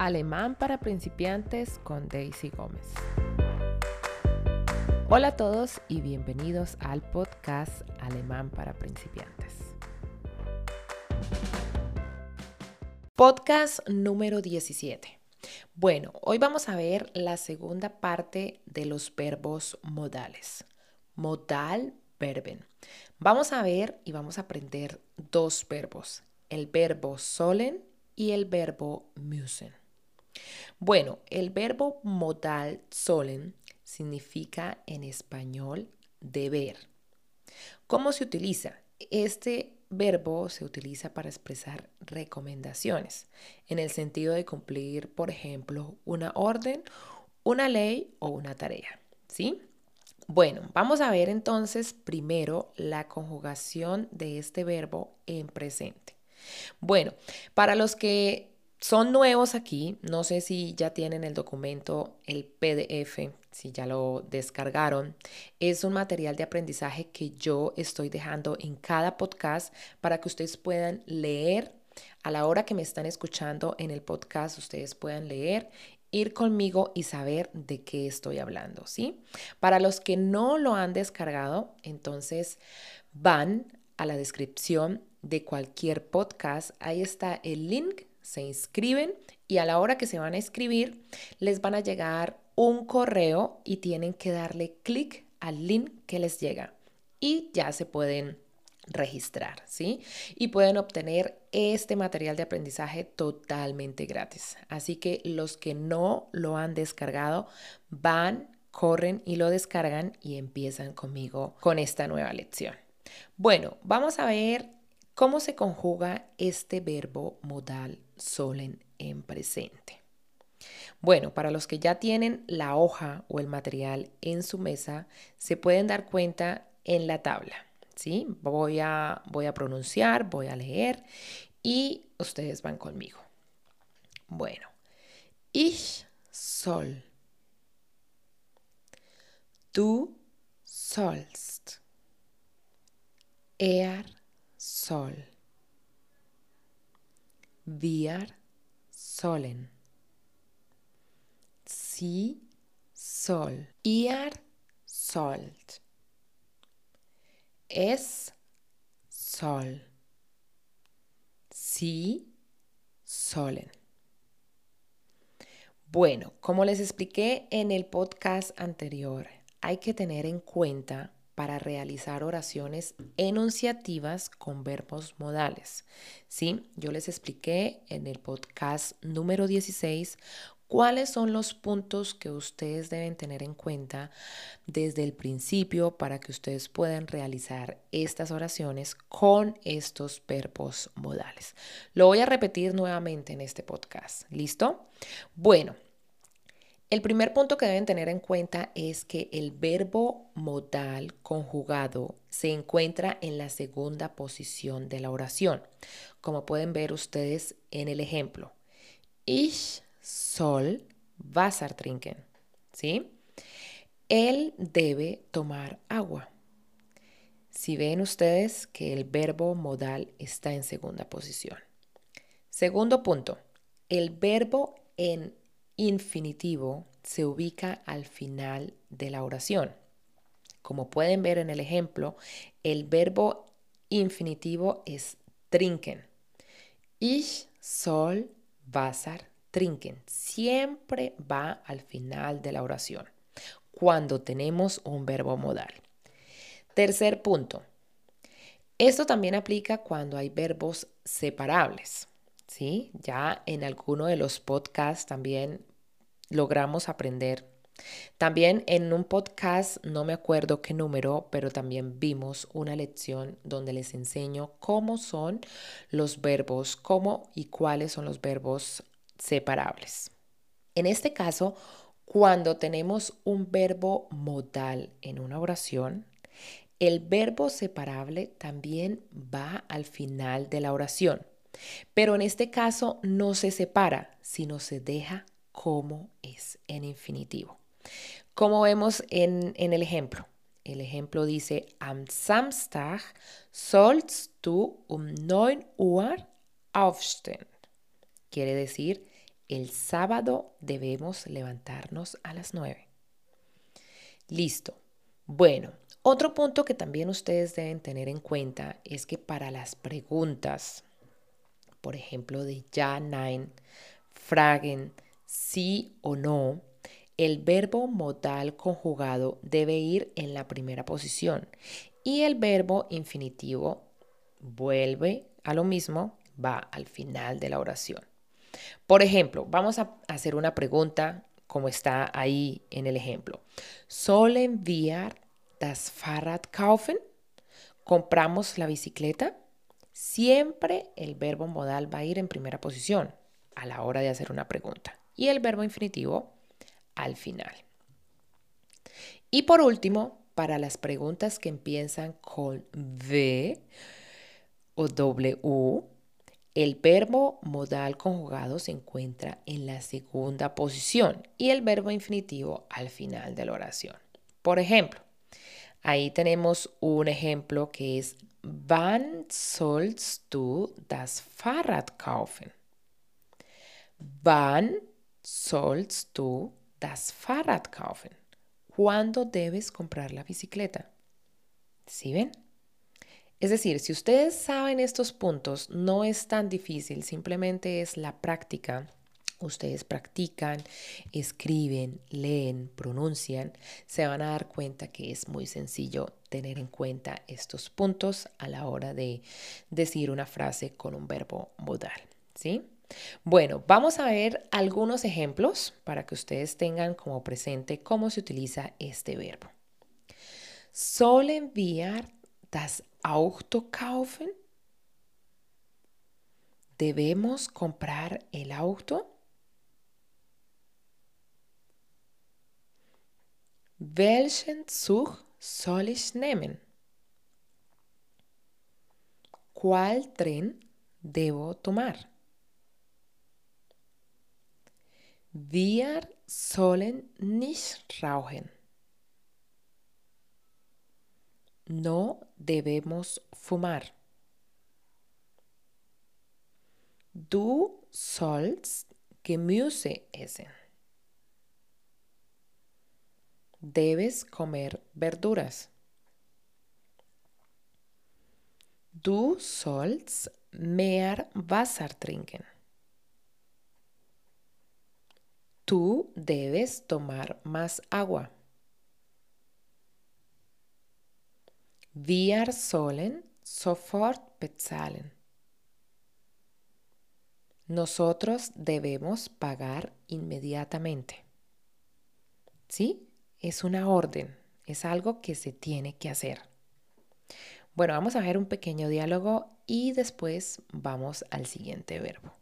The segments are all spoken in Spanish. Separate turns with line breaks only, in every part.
Alemán para principiantes con Daisy Gómez. Hola a todos y bienvenidos al podcast Alemán para principiantes. Podcast número 17. Bueno, hoy vamos a ver la segunda parte de los verbos modales. Modal verben. Vamos a ver y vamos a aprender dos verbos, el verbo sollen y el verbo müssen. Bueno, el verbo modal sollen significa en español deber. ¿Cómo se utiliza? Este verbo se utiliza para expresar recomendaciones en el sentido de cumplir, por ejemplo, una orden, una ley o una tarea. ¿Sí? Bueno, vamos a ver entonces primero la conjugación de este verbo en presente. Bueno, para los que son nuevos aquí, no sé si ya tienen el documento, el PDF, si ya lo descargaron. Es un material de aprendizaje que yo estoy dejando en cada podcast para que ustedes puedan leer a la hora que me están escuchando en el podcast, ustedes puedan leer ir conmigo y saber de qué estoy hablando, ¿sí? Para los que no lo han descargado, entonces van a la descripción de cualquier podcast, ahí está el link se inscriben y a la hora que se van a inscribir les van a llegar un correo y tienen que darle clic al link que les llega y ya se pueden registrar, ¿sí? Y pueden obtener este material de aprendizaje totalmente gratis. Así que los que no lo han descargado van, corren y lo descargan y empiezan conmigo con esta nueva lección. Bueno, vamos a ver ¿Cómo se conjuga este verbo modal solen en presente? Bueno, para los que ya tienen la hoja o el material en su mesa, se pueden dar cuenta en la tabla. ¿sí? Voy, a, voy a pronunciar, voy a leer y ustedes van conmigo. Bueno, ich soll. Du sollst. Er soll. Wir sollen. Sie soll. Ihr sollt. Es soll. Sie sollen. Bueno, como les expliqué en el podcast anterior, hay que tener en cuenta para realizar oraciones enunciativas con verbos modales. ¿Sí? Yo les expliqué en el podcast número 16 cuáles son los puntos que ustedes deben tener en cuenta desde el principio para que ustedes puedan realizar estas oraciones con estos verbos modales. Lo voy a repetir nuevamente en este podcast. ¿Listo? Bueno, el primer punto que deben tener en cuenta es que el verbo modal conjugado se encuentra en la segunda posición de la oración, como pueden ver ustedes en el ejemplo. Ich soll Wasser trinken. ¿Sí? Él debe tomar agua. Si ven ustedes que el verbo modal está en segunda posición. Segundo punto, el verbo en infinitivo se ubica al final de la oración. Como pueden ver en el ejemplo, el verbo infinitivo es trinken. Ich soll Wasser trinken. Siempre va al final de la oración cuando tenemos un verbo modal. Tercer punto. Esto también aplica cuando hay verbos separables. ¿sí? Ya en alguno de los podcasts también logramos aprender. También en un podcast, no me acuerdo qué número, pero también vimos una lección donde les enseño cómo son los verbos, cómo y cuáles son los verbos separables. En este caso, cuando tenemos un verbo modal en una oración, el verbo separable también va al final de la oración. Pero en este caso no se separa, sino se deja como es en infinitivo. Como vemos en, el ejemplo. El ejemplo dice, am Samstag sollst du um 9 Uhr aufstehen. Quiere decir, El sábado debemos levantarnos a las 9. Listo. Bueno, otro punto que también ustedes deben tener en cuenta es que para las preguntas, por ejemplo, de ya, nein, fragen, sí o no, el verbo modal conjugado debe ir en la primera posición y el verbo infinitivo vuelve a lo mismo, va al final de la oración. Por ejemplo, vamos a hacer una pregunta como está ahí en el ejemplo. ¿Sollen wir das Fahrrad kaufen? ¿Compramos la bicicleta? Siempre el verbo modal va a ir en primera posición a la hora de hacer una pregunta y el verbo infinitivo al final. Y por último, para las preguntas que empiezan con V o W, el verbo modal conjugado se encuentra en la segunda posición y el verbo infinitivo al final de la oración. Por ejemplo, ahí tenemos un ejemplo que es Wann sollst du das Fahrrad kaufen? Sollst du das Fahrrad kaufen? ¿Cuándo debes comprar la bicicleta? ¿Sí ven? Es decir, si ustedes saben estos puntos, no es tan difícil, simplemente es la práctica. Ustedes practican, escriben, leen, pronuncian, se van a dar cuenta que es muy sencillo tener en cuenta estos puntos a la hora de decir una frase con un verbo modal, ¿sí? Bueno, vamos a ver algunos ejemplos para que ustedes tengan como presente cómo se utiliza este verbo. Sollen wir das Auto kaufen? ¿Debemos comprar el auto? Welchen Zug soll ich nehmen? ¿Cuál tren debo tomar? Wir sollen nicht rauchen. No debemos fumar. Du sollst Gemüse essen. Debes comer verduras. Du sollst mehr Wasser trinken. Tú debes tomar más agua. Wir sollen sofort bezahlen. Nosotros debemos pagar inmediatamente. ¿Sí? Es una orden, es algo que se tiene que hacer. Bueno, vamos a ver un pequeño diálogo y después vamos al siguiente verbo.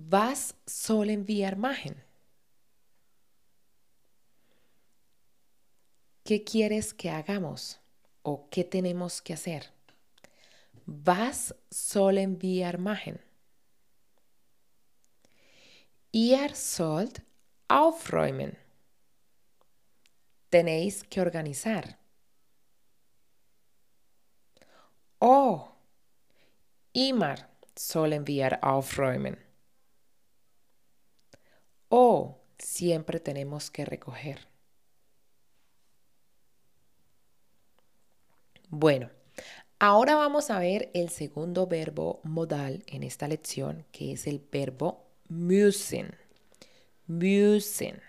Was sollen wir machen? ¿Qué quieres que hagamos? ¿O qué tenemos que hacer? Was sollen wir machen? Ihr sollt aufräumen. Tenéis que organizar. Oh, immer sollen wir aufräumen. O siempre tenemos que recoger. Bueno, ahora vamos a ver el segundo verbo modal en esta lección, que es el verbo müssen. Müssen.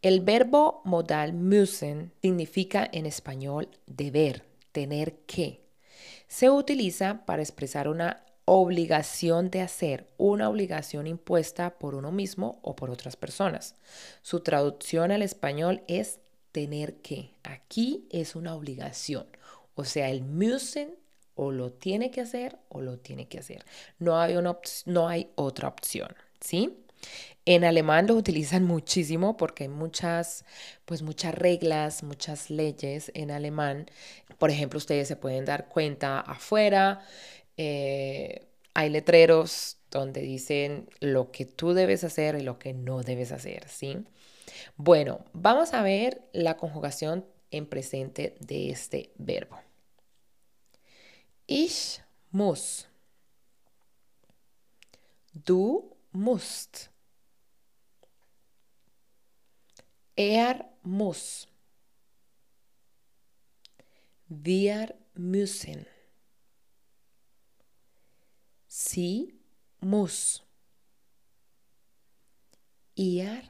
El verbo modal müssen significa en español deber, tener que. Se utiliza para expresar una obligación de hacer, una obligación impuesta por uno mismo o por otras personas. Su traducción al español es tener que. Aquí es una obligación. O sea, el müssen o lo tiene que hacer o lo tiene que hacer. No hay, una no hay otra opción, ¿sí? En alemán lo utilizan muchísimo porque hay muchas, pues muchas reglas, muchas leyes en alemán. Por ejemplo, ustedes se pueden dar cuenta afuera eh, hay letreros donde dicen lo que tú debes hacer y lo que no debes hacer, ¿sí? Bueno, vamos a ver la conjugación en presente de este verbo. Ich muss. Du musst. Er muss. Wir müssen. Sie muss. Ihr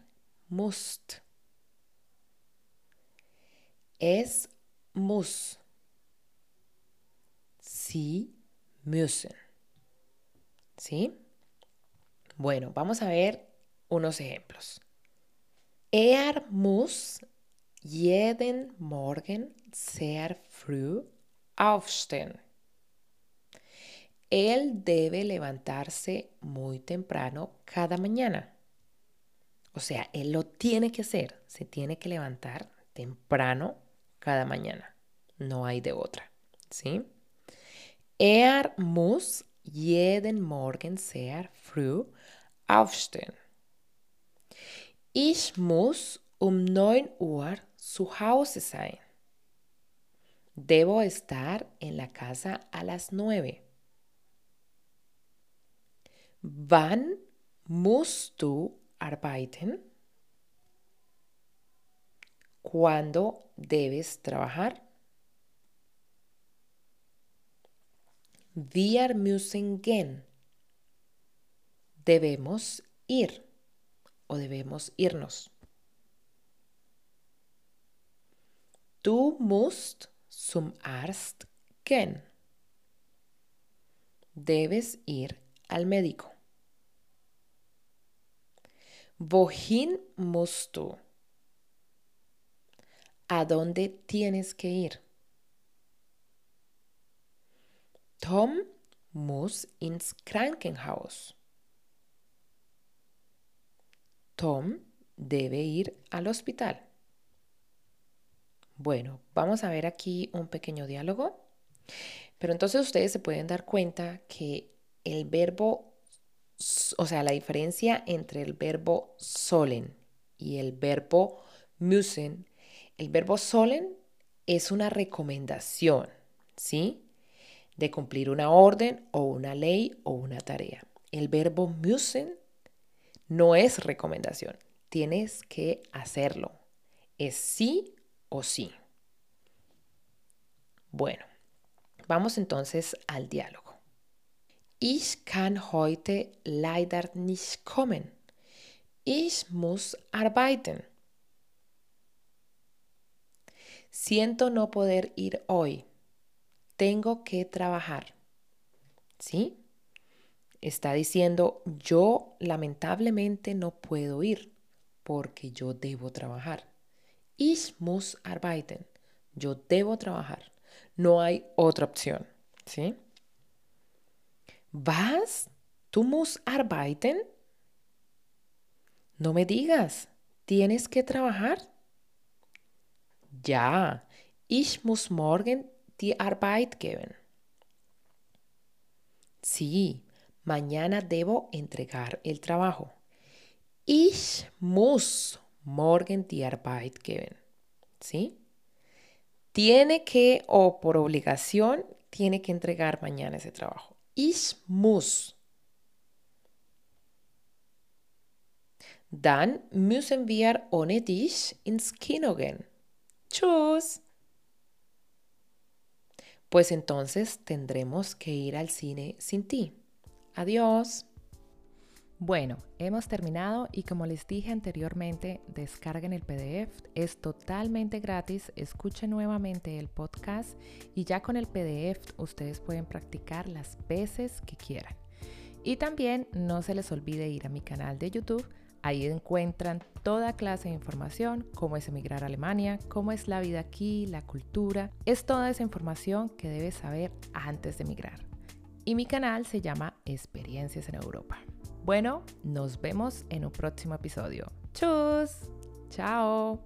musst. Es muss. Sie müssen. ¿Sí? Bueno, vamos a ver unos ejemplos. Er muss jeden Morgen sehr früh aufstehen. Él debe levantarse muy temprano cada mañana. O sea, él lo tiene que hacer. Se tiene que levantar temprano cada mañana. No hay de otra. ¿Sí? Er muss jeden Morgen sehr früh aufstehen. Ich muss um 9 Uhr zu Hause sein. Debo estar en la casa a las 9. Wann musst du arbeiten? ¿Cuándo debes trabajar? Wir müssen gehen. Debemos ir o debemos irnos. Du musst zum Arzt gehen. Debes ir al médico. Wohin musst? ¿A dónde tienes que ir? Tom muss ins Krankenhaus. Tom debe ir al hospital. Bueno, vamos a ver aquí un pequeño diálogo. Pero entonces ustedes se pueden dar cuenta que el verbo, o sea, la diferencia entre el verbo solen y el verbo müssen, el verbo solen es una recomendación, ¿sí? De cumplir una orden o una ley o una tarea. El verbo müssen no es recomendación, tienes que hacerlo. Es sí o sí. Bueno, vamos entonces al diálogo. Ich kann heute leider nicht kommen. Ich muss arbeiten. Siento no poder ir hoy. Tengo que trabajar. ¿Sí? está diciendo, yo lamentablemente no puedo ir porque yo debo trabajar. Ich muss arbeiten. Yo debo trabajar. No hay otra opción. ¿Sí? ¿Vas? ¿Tú musst arbeiten? No me digas. ¿Tienes que trabajar? Ja, ich muss morgen die Arbeit geben. Sí, Mañana debo entregar el trabajo. Ich muss morgen die Arbeit geben. ¿Sí? Tiene que o por obligación tiene que entregar mañana ese trabajo. Ich muss. Dann müssen wir ohne dich ins Kino gehen. Tschüss. Pues entonces tendremos que ir al cine sin ti. Adiós. Bueno, hemos terminado y como les dije anteriormente, descarguen el PDF, es totalmente gratis, escuchen nuevamente el podcast y ya con el PDF ustedes pueden practicar las veces que quieran. Y también no se les olvide ir a mi canal de YouTube, ahí encuentran toda clase de información, cómo es emigrar a Alemania, cómo es la vida aquí, la cultura, es toda esa información que debes saber antes de emigrar y mi canal se llama Experiencias en Europa. Bueno, nos vemos en un próximo episodio. ¡Chus! ¡Chao!